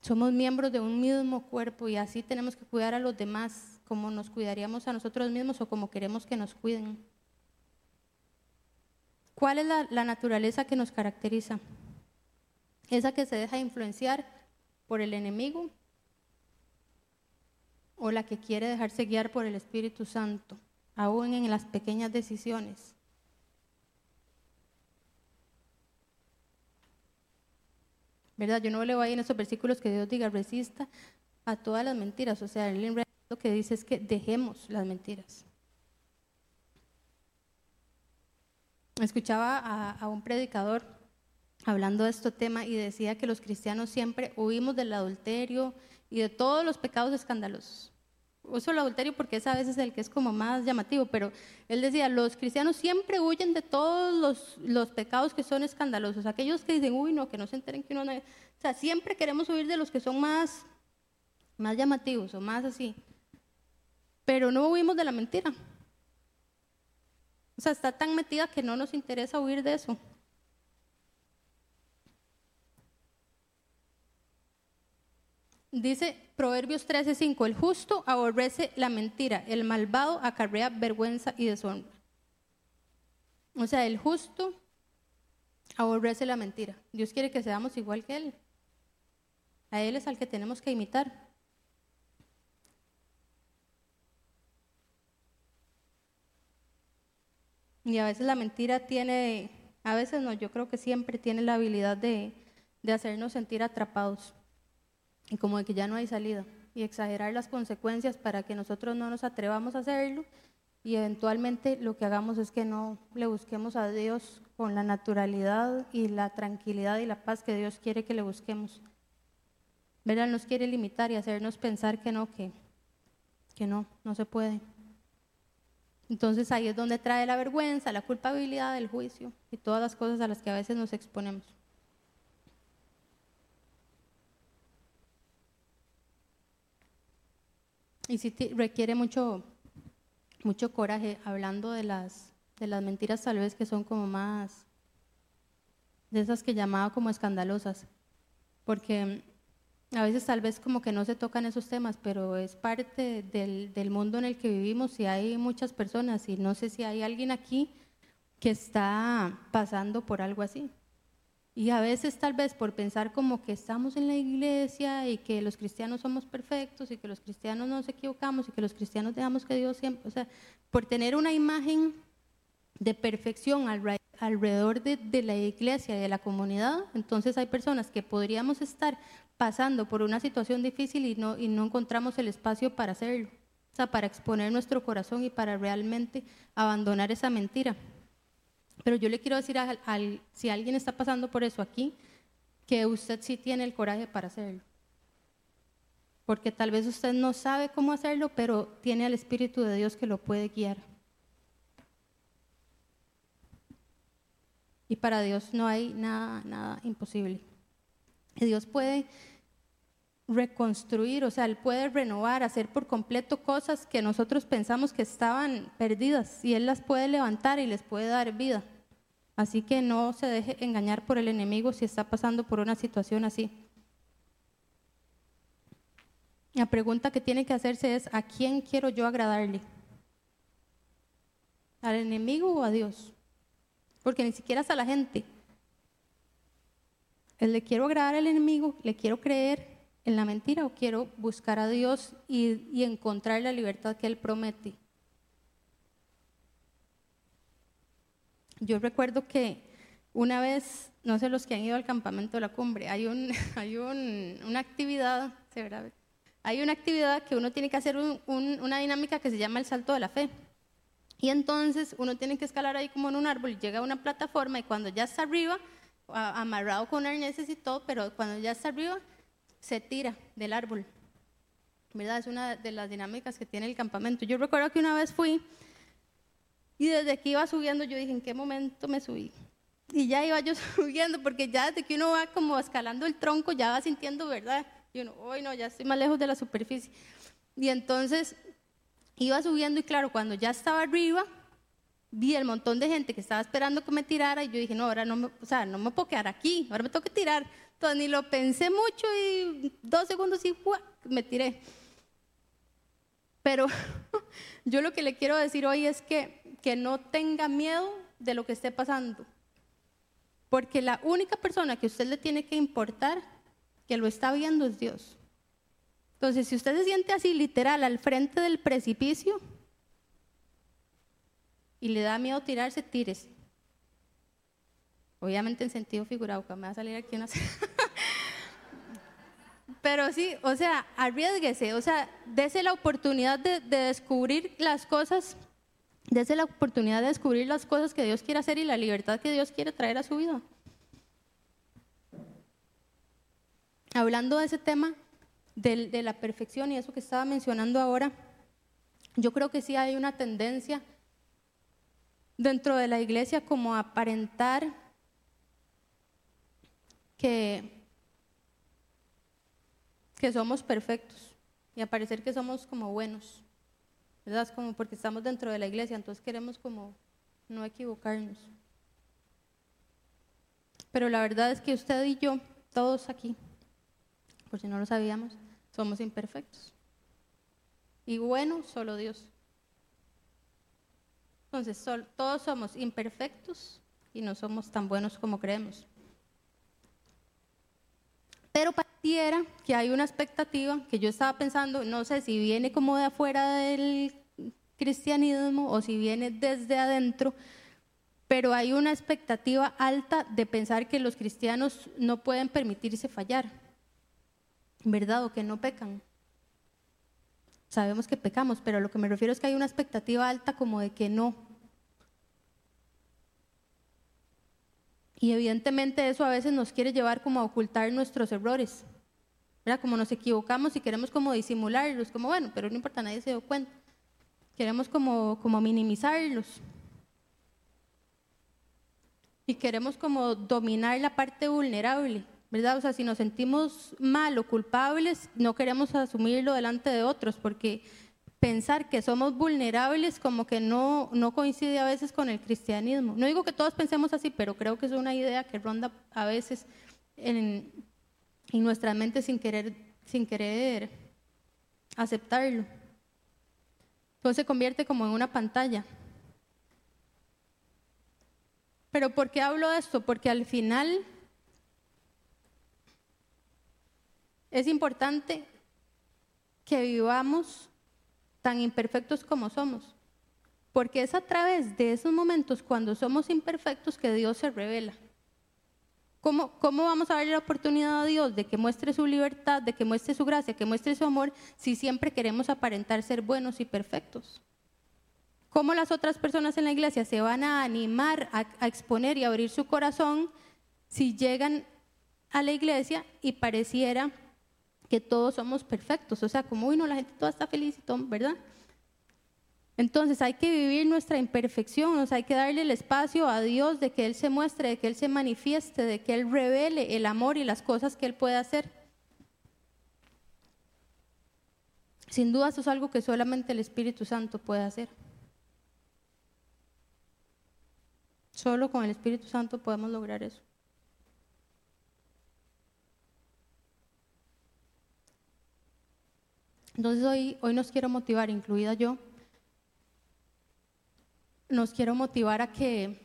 Somos miembros de un mismo cuerpo y así tenemos que cuidar a los demás como nos cuidaríamos a nosotros mismos o como queremos que nos cuiden. ¿Cuál es la, naturaleza que nos caracteriza? Esa que se deja influenciar por el enemigo o la que quiere dejarse guiar por el Espíritu Santo, aún en las pequeñas decisiones. ¿verdad? Yo no le voy en esos versículos que Dios diga resista a todas las mentiras, o sea, lo que dice es que dejemos las mentiras. Escuchaba a un predicador hablando de este tema y decía que los cristianos siempre huimos del adulterio y de todos los pecados escandalosos uso el adulterio porque es a veces el que es como más llamativo, pero él decía, los cristianos siempre huyen de todos los, los, pecados que son escandalosos, aquellos que dicen, uy, no, que no se enteren que uno no... O sea, siempre queremos huir de los que son más, más llamativos o más así, pero no huimos de la mentira. O sea, está tan metida que no nos interesa huir de eso. Dice Proverbios 13:5, el justo aborrece la mentira, el malvado acarrea vergüenza y deshonra. O sea, el justo aborrece la mentira. Dios quiere que seamos igual que Él. A Él es al que tenemos que imitar. Y a veces la mentira tiene, a veces no, yo creo que siempre tiene la habilidad de, de hacernos sentir atrapados y como de que ya no hay salida y exagerar las consecuencias para que nosotros no nos atrevamos a hacerlo y eventualmente lo que hagamos es que no le busquemos a Dios con la naturalidad y la tranquilidad y la paz que Dios quiere que le busquemos. ¿Verdad? Nos quiere limitar y hacernos pensar que no, que, que no, no se puede. Entonces ahí es donde trae la vergüenza, la culpabilidad, el juicio y todas las cosas a las que a veces nos exponemos. Y sí requiere mucho, mucho coraje hablando de las, de las mentiras tal vez que son como más, de esas que llamaba como escandalosas, porque a veces tal vez como que no se tocan esos temas, pero es parte del, del mundo en el que vivimos y hay muchas personas y no sé si hay alguien aquí que está pasando por algo así. Y a veces tal vez por pensar como que estamos en la iglesia y que los cristianos somos perfectos y que los cristianos no nos equivocamos y que los cristianos dejamos que Dios siempre, o sea, por tener una imagen de perfección alrededor de, la iglesia y de la comunidad, entonces hay personas que podríamos estar pasando por una situación difícil y no, y no encontramos el espacio para hacerlo, o sea, para exponer nuestro corazón y para realmente abandonar esa mentira. Pero yo le quiero decir, al, si alguien está pasando por eso aquí, que usted sí tiene el coraje para hacerlo. Porque tal vez usted no sabe cómo hacerlo, pero tiene al Espíritu de Dios que lo puede guiar. Y para Dios no hay nada, nada imposible. Dios puede reconstruir, o sea, Él puede renovar, hacer por completo cosas que nosotros pensamos que estaban perdidas y Él las puede levantar y les puede dar vida. Así que no se deje engañar por el enemigo si está pasando por una situación así. La pregunta que tiene que hacerse es, ¿a quién quiero yo agradarle? ¿Al enemigo o a Dios? Porque ni siquiera es a la gente. ¿Le quiero agradar al enemigo? ¿Le quiero creer? En la mentira o quiero buscar a Dios y, encontrar la libertad que Él promete. Yo recuerdo que una vez, no sé los que han ido al campamento de la cumbre, hay, un, hay un, una actividad, hay una actividad que uno tiene que hacer una dinámica que se llama el salto de la fe. Y entonces uno tiene que escalar ahí como en un árbol, llega a una plataforma y cuando ya está arriba, amarrado con arneses y todo, pero cuando ya está arriba, se tira del árbol. ¿Verdad? Es una de las dinámicas que tiene el campamento. Yo recuerdo que una vez fui y desde que iba subiendo yo dije, ¿en qué momento me subí? Y ya iba yo subiendo, porque ya desde que uno va como escalando el tronco, ya va sintiendo, ¿verdad? Y uno, hoy no, ya estoy más lejos de la superficie. Y entonces iba subiendo y claro, cuando ya estaba arriba, vi el montón de gente que estaba esperando que me tirara y yo dije, no, ahora no me, o sea, no me puedo quedar aquí, ahora me tengo que tirar. Entonces ni lo pensé mucho y dos segundos y me tiré. Pero yo lo que le quiero decir hoy es que, que no tenga miedo de lo que esté pasando. Porque la única persona que usted le tiene que importar, que lo está viendo, es Dios. Entonces, si usted se siente así literal al frente del precipicio y le da miedo tirarse, tírese. Obviamente en sentido figurado, que me va a salir aquí una... Pero sí, o sea, arriesguese, o sea, dése la oportunidad de, de descubrir las cosas, dése la oportunidad de descubrir las cosas que Dios quiere hacer y la libertad que Dios quiere traer a su vida. Hablando de ese tema, de, la perfección y eso que estaba mencionando ahora, yo creo que sí hay una tendencia dentro de la iglesia como aparentar que, que somos perfectos y a parecer que somos como buenos, ¿verdad? como porque estamos dentro de la iglesia, entonces queremos como no equivocarnos. Pero la verdad es que usted y yo, todos aquí, por si no lo sabíamos, somos imperfectos. Y bueno, solo Dios. Entonces, todos somos imperfectos y no somos tan buenos como creemos. Pero pareciera que hay una expectativa que yo estaba pensando, no sé si viene como de afuera del cristianismo o si viene desde adentro, pero hay una expectativa alta de pensar que los cristianos no pueden permitirse fallar. ¿verdad? O que no pecan. Sabemos que pecamos, pero lo que me refiero es que hay una expectativa alta como de que no. Y evidentemente eso a veces nos quiere llevar como a ocultar nuestros errores. ¿verdad? Como nos equivocamos y queremos como disimularlos, como bueno, pero no importa, nadie se dio cuenta. Queremos como, como minimizarlos. Y queremos como dominar la parte vulnerable. ¿verdad? O sea, si nos sentimos mal o culpables, no queremos asumirlo delante de otros, porque pensar que somos vulnerables como que no, no coincide a veces con el cristianismo. No digo que todos pensemos así, pero creo que es una idea que ronda a veces en, en nuestra mente sin querer, sin querer aceptarlo. Entonces se convierte como en una pantalla. Pero ¿por qué hablo de esto? Porque al final Es importante que vivamos tan imperfectos como somos, porque es a través de esos momentos cuando somos imperfectos que Dios se revela. ¿Cómo, ¿Cómo, vamos a darle la oportunidad a Dios de que muestre su libertad, de que muestre su gracia, que muestre su amor, si siempre queremos aparentar ser buenos y perfectos? ¿Cómo las otras personas en la iglesia se van a animar a, a exponer y abrir su corazón si llegan a la iglesia y pareciera que todos somos perfectos, o sea, como, uy, no, la gente toda está feliz y todo, ¿verdad? Entonces hay que vivir nuestra imperfección, o sea, hay que darle el espacio a Dios de que Él se muestre, de que Él se manifieste, de que Él revele el amor y las cosas que Él puede hacer. Sin duda eso es algo que solamente el Espíritu Santo puede hacer. Solo con el Espíritu Santo podemos lograr eso. Entonces hoy, hoy nos quiero motivar, incluida yo, nos quiero motivar a que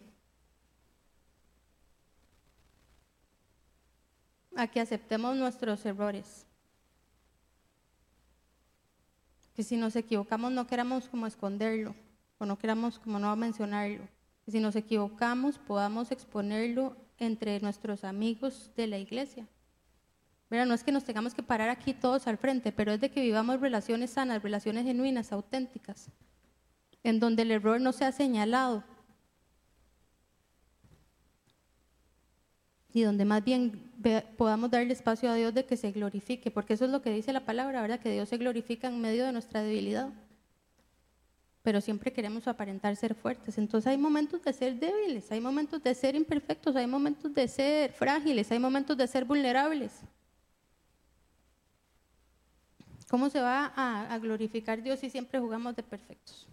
a que aceptemos nuestros errores. Que si nos equivocamos no queramos como esconderlo o no queramos como no mencionarlo. Y si nos equivocamos, podamos exponerlo entre nuestros amigos de la iglesia. Mira, no es que nos tengamos que parar aquí todos al frente, pero es de que vivamos relaciones sanas, relaciones genuinas, auténticas, en donde el error no sea señalado y donde más bien podamos darle espacio a Dios de que se glorifique, porque eso es lo que dice la palabra, ¿verdad? Que Dios se glorifica en medio de nuestra debilidad. Pero siempre queremos aparentar ser fuertes. Entonces hay momentos de ser débiles, hay momentos de ser imperfectos, hay momentos de ser frágiles, hay momentos de ser vulnerables. ¿Cómo se va a, glorificar Dios si siempre jugamos de perfectos?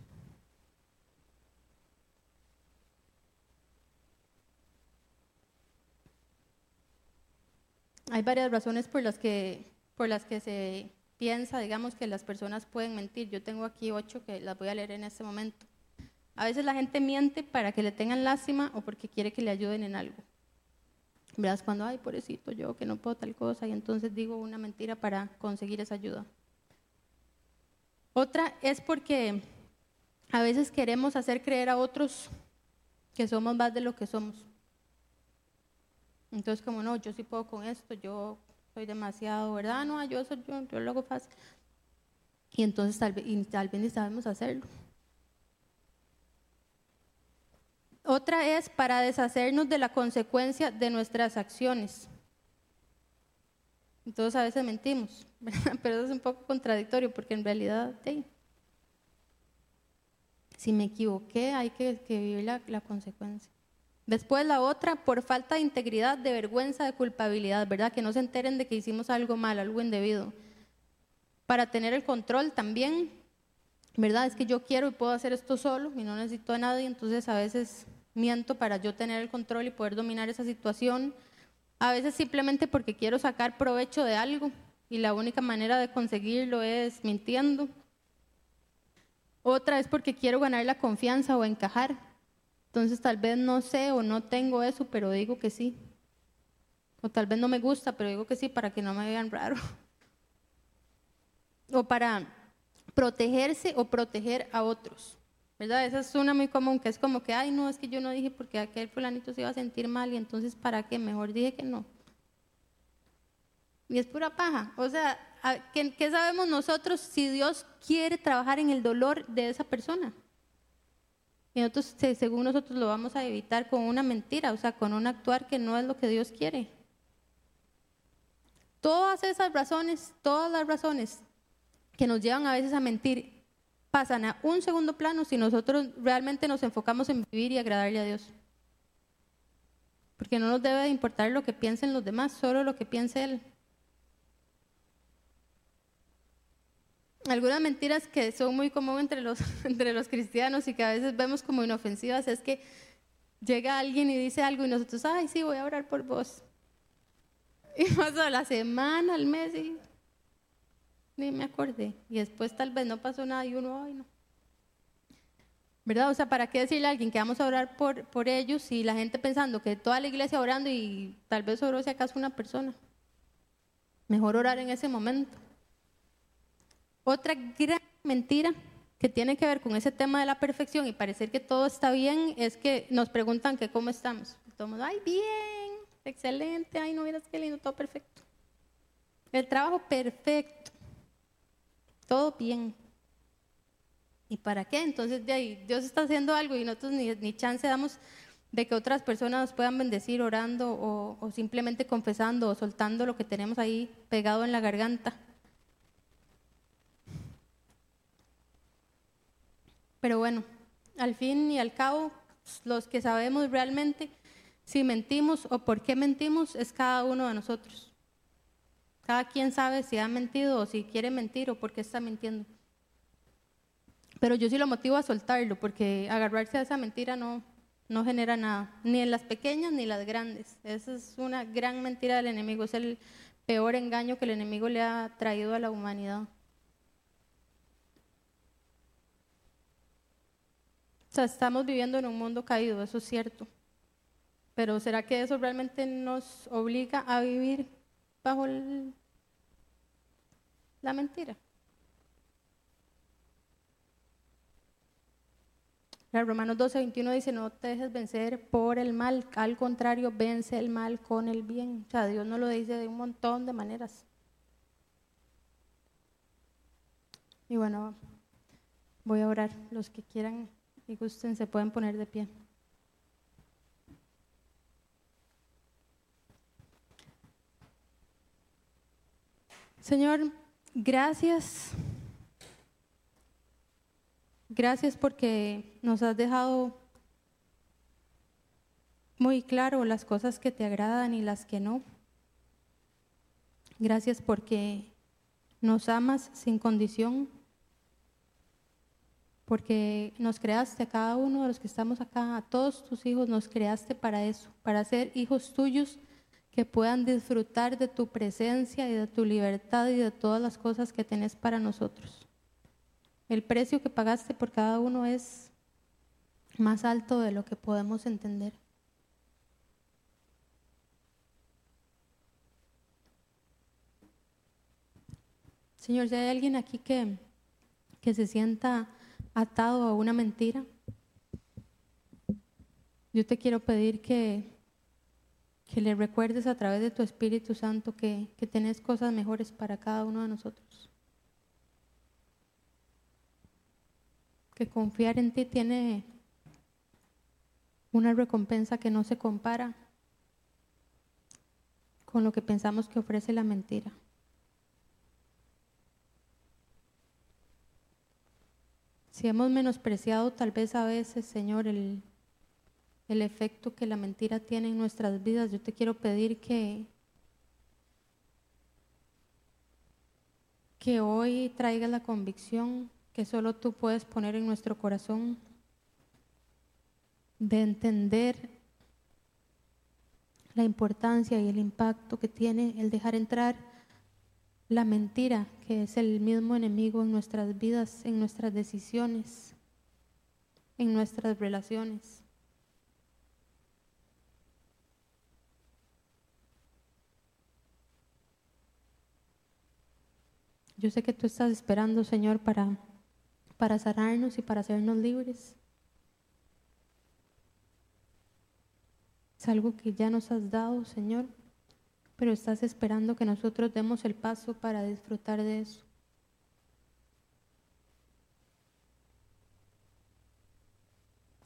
Hay varias razones por las que, por las que se piensa, digamos, que las personas pueden mentir. Yo tengo aquí ocho que las voy a leer en este momento. A veces la gente miente para que le tengan lástima o porque quiere que le ayuden en algo. Verás cuando, ay, pobrecito, yo que no puedo tal cosa, y entonces digo una mentira para conseguir esa ayuda. Otra es porque a veces queremos hacer creer a otros que somos más de lo que somos. Entonces, como no, yo sí puedo con esto, yo soy demasiado, ¿verdad? No, yo, soy, yo, yo lo hago fácil. Y entonces tal vez, tal vez ni sabemos hacerlo. Otra es para deshacernos de la consecuencia de nuestras acciones. Entonces a veces mentimos, pero eso es un poco contradictorio porque en realidad, si me equivoqué, hay que, vivir la, la, consecuencia. Después la otra, por falta de integridad, de vergüenza, de culpabilidad, ¿verdad? Que no se enteren de que hicimos algo mal, algo indebido. Para tener el control también, ¿verdad? Es que yo quiero y puedo hacer esto solo y no necesito a nadie, entonces a veces miento para yo tener el control y poder dominar esa situación a veces simplemente porque quiero sacar provecho de algo y la única manera de conseguirlo es mintiendo. Otra es porque quiero ganar la confianza o encajar. Entonces tal vez no sé o no tengo eso, pero digo que sí. O tal vez no me gusta, pero digo que sí para que no me vean raro. O para protegerse o proteger a otros. ¿Verdad? Esa es una muy común, que es como que, ay, no, es que yo no dije porque aquel fulanito se iba a sentir mal y entonces, ¿para qué? Mejor dije que no. Y es pura paja. O sea, ¿qué, ¿qué, sabemos nosotros si Dios quiere trabajar en el dolor de esa persona? Y nosotros, según nosotros, lo vamos a evitar con una mentira, o sea, con un actuar que no es lo que Dios quiere. Todas esas razones, todas las razones que nos llevan a veces a mentir pasan a un segundo plano si nosotros realmente nos enfocamos en vivir y agradarle a Dios. Porque no nos debe de importar lo que piensen los demás, solo lo que piense Él. Algunas mentiras que son muy comunes entre los, entre los cristianos y que a veces vemos como inofensivas es que llega alguien y dice algo y nosotros, ay, sí, voy a orar por vos. Y pasa la semana, el mes y ni me acordé. Y después tal vez no pasó nada y uno, ay, no. ¿Verdad? O sea, ¿para qué decirle a alguien que vamos a orar por, por ellos y la gente pensando que toda la iglesia orando y tal vez oró si acaso una persona? Mejor orar en ese momento. Otra gran mentira que tiene que ver con ese tema de la perfección y parecer que todo está bien es que nos preguntan que cómo estamos. Todos, ay, bien, excelente, ay, no miras qué lindo, todo perfecto. El trabajo perfecto todo bien. ¿Y para qué? Entonces de ahí Dios está haciendo algo y nosotros ni, chance damos de que otras personas nos puedan bendecir orando o, simplemente confesando o soltando lo que tenemos ahí pegado en la garganta. Pero bueno, al fin y al cabo, los que sabemos realmente si mentimos o por qué mentimos es cada uno de nosotros. Cada quien sabe si ha mentido o si quiere mentir o por qué está mintiendo. Pero yo sí lo motivo a soltarlo, porque agarrarse a esa mentira no, no genera nada, ni en las pequeñas ni las grandes. Esa es una gran mentira del enemigo, es el peor engaño que el enemigo le ha traído a la humanidad. O sea, estamos viviendo en un mundo caído, eso es cierto. Pero ¿será que eso realmente nos obliga a vivir bajo el, la mentira. Romanos 12, 21 dice, no te dejes vencer por el mal, al contrario, vence el mal con el bien. O sea, Dios nos lo dice de un montón de maneras. Y bueno, voy a orar. Los que quieran y gusten se pueden poner de pie. Señor, gracias. Gracias porque nos has dejado muy claro las cosas que te agradan y las que no. Gracias porque nos amas sin condición, porque nos creaste a cada uno de los que estamos acá, a todos tus hijos nos creaste para eso, para ser hijos tuyos que puedan disfrutar de tu presencia y de tu libertad y de todas las cosas que tenés para nosotros. El precio que pagaste por cada uno es más alto de lo que podemos entender. Señor, si hay alguien aquí que, que se sienta atado a una mentira, yo te quiero pedir que que le recuerdes a través de tu Espíritu Santo que, que tenés cosas mejores para cada uno de nosotros. Que confiar en ti tiene una recompensa que no se compara con lo que pensamos que ofrece la mentira. Si hemos menospreciado tal vez a veces, Señor, el, el efecto que la mentira tiene en nuestras vidas, yo te quiero pedir que, que hoy traigas la convicción que solo tú puedes poner en nuestro corazón de entender la importancia y el impacto que tiene el dejar entrar la mentira, que es el mismo enemigo en nuestras vidas, en nuestras decisiones, en nuestras relaciones. Yo sé que tú estás esperando, Señor, para, para sanarnos y para hacernos libres. Es algo que ya nos has dado, Señor, pero estás esperando que nosotros demos el paso para disfrutar de eso.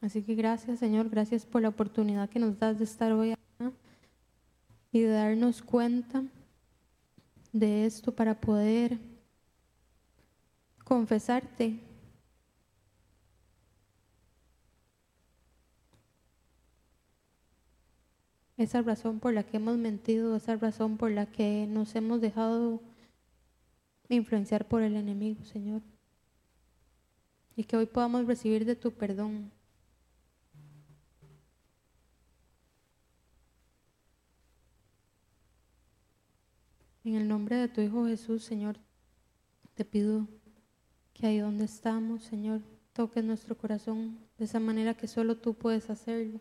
Así que gracias, Señor, gracias por la oportunidad que nos das de estar hoy acá y de darnos cuenta de esto para poder confesarte. Esa razón por la que hemos mentido, esa razón por la que nos hemos dejado influenciar por el enemigo, Señor. Y que hoy podamos recibir de tu perdón. En el nombre de tu Hijo Jesús, Señor, te pido que ahí donde estamos, Señor, toques nuestro corazón de esa manera que solo tú puedes hacerlo.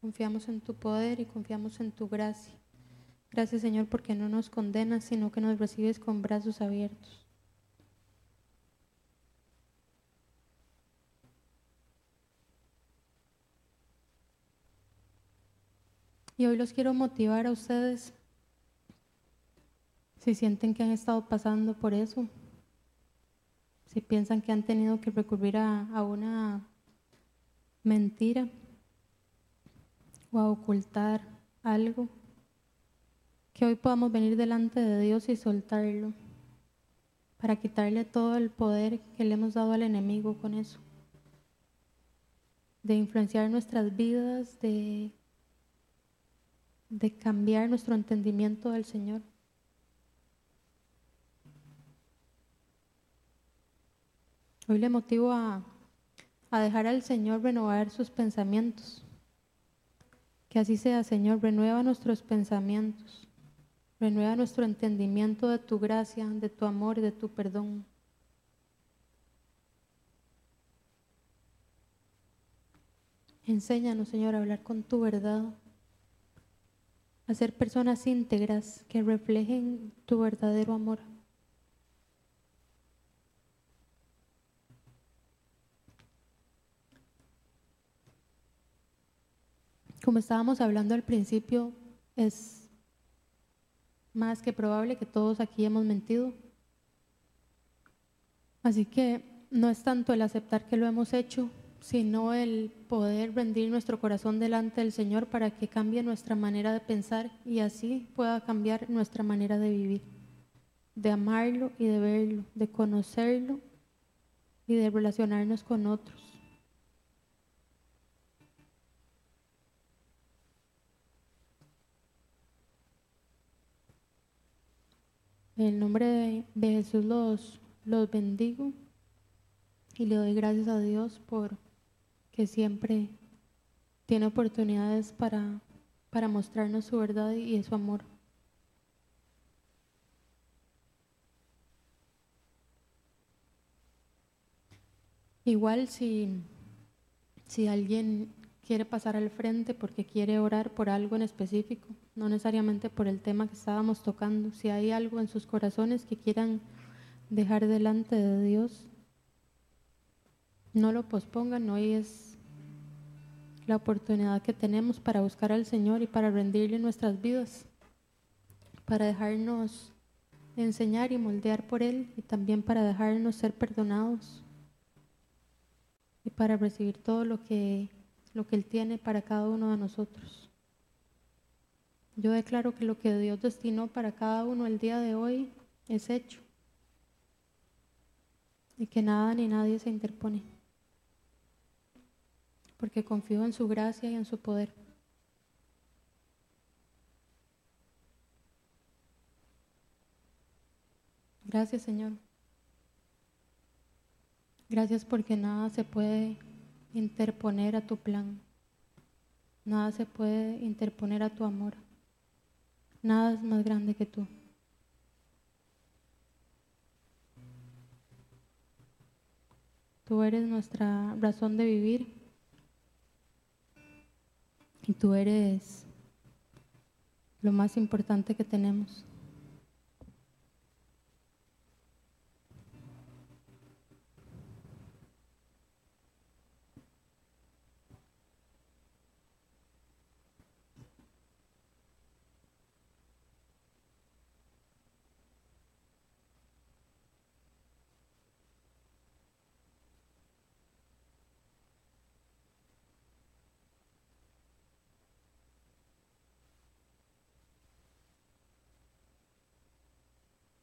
Confiamos en tu poder y confiamos en tu gracia. Gracias Señor porque no nos condenas, sino que nos recibes con brazos abiertos. Y hoy los quiero motivar a ustedes, si sienten que han estado pasando por eso, si piensan que han tenido que recurrir a, a una mentira o a ocultar algo, que hoy podamos venir delante de Dios y soltarlo para quitarle todo el poder que le hemos dado al enemigo con eso, de influenciar nuestras vidas, de de cambiar nuestro entendimiento del Señor. Hoy le motivo a, a dejar al Señor renovar sus pensamientos. Que así sea, Señor, renueva nuestros pensamientos, renueva nuestro entendimiento de tu gracia, de tu amor y de tu perdón. Enséñanos, Señor, a hablar con tu verdad a ser personas íntegras que reflejen tu verdadero amor. Como estábamos hablando al principio, es más que probable que todos aquí hemos mentido. Así que no es tanto el aceptar que lo hemos hecho, sino el poder rendir nuestro corazón delante del Señor para que cambie nuestra manera de pensar y así pueda cambiar nuestra manera de vivir, de amarlo y de verlo, de conocerlo y de relacionarnos con otros. En el nombre de, Jesús los, los bendigo y le doy gracias a Dios por que siempre tiene oportunidades para, para mostrarnos su verdad y su amor. Igual si, si alguien quiere pasar al frente porque quiere orar por algo en específico, no necesariamente por el tema que estábamos tocando. Si hay algo en sus corazones que quieran dejar delante de Dios, no lo pospongan. Hoy es la oportunidad que tenemos para buscar al Señor y para rendirle nuestras vidas, para dejarnos enseñar y moldear por Él y también para dejarnos ser perdonados y para recibir todo lo que lo que Él tiene para cada uno de nosotros. Yo declaro que lo que Dios destinó para cada uno el día de hoy es hecho y que nada ni nadie se interpone, porque confío en su gracia y en su poder. Gracias Señor. Gracias porque nada se puede interponer a tu plan. Nada se puede interponer a tu amor. Nada es más grande que tú. Tú eres nuestra razón de vivir y tú eres lo más importante que tenemos.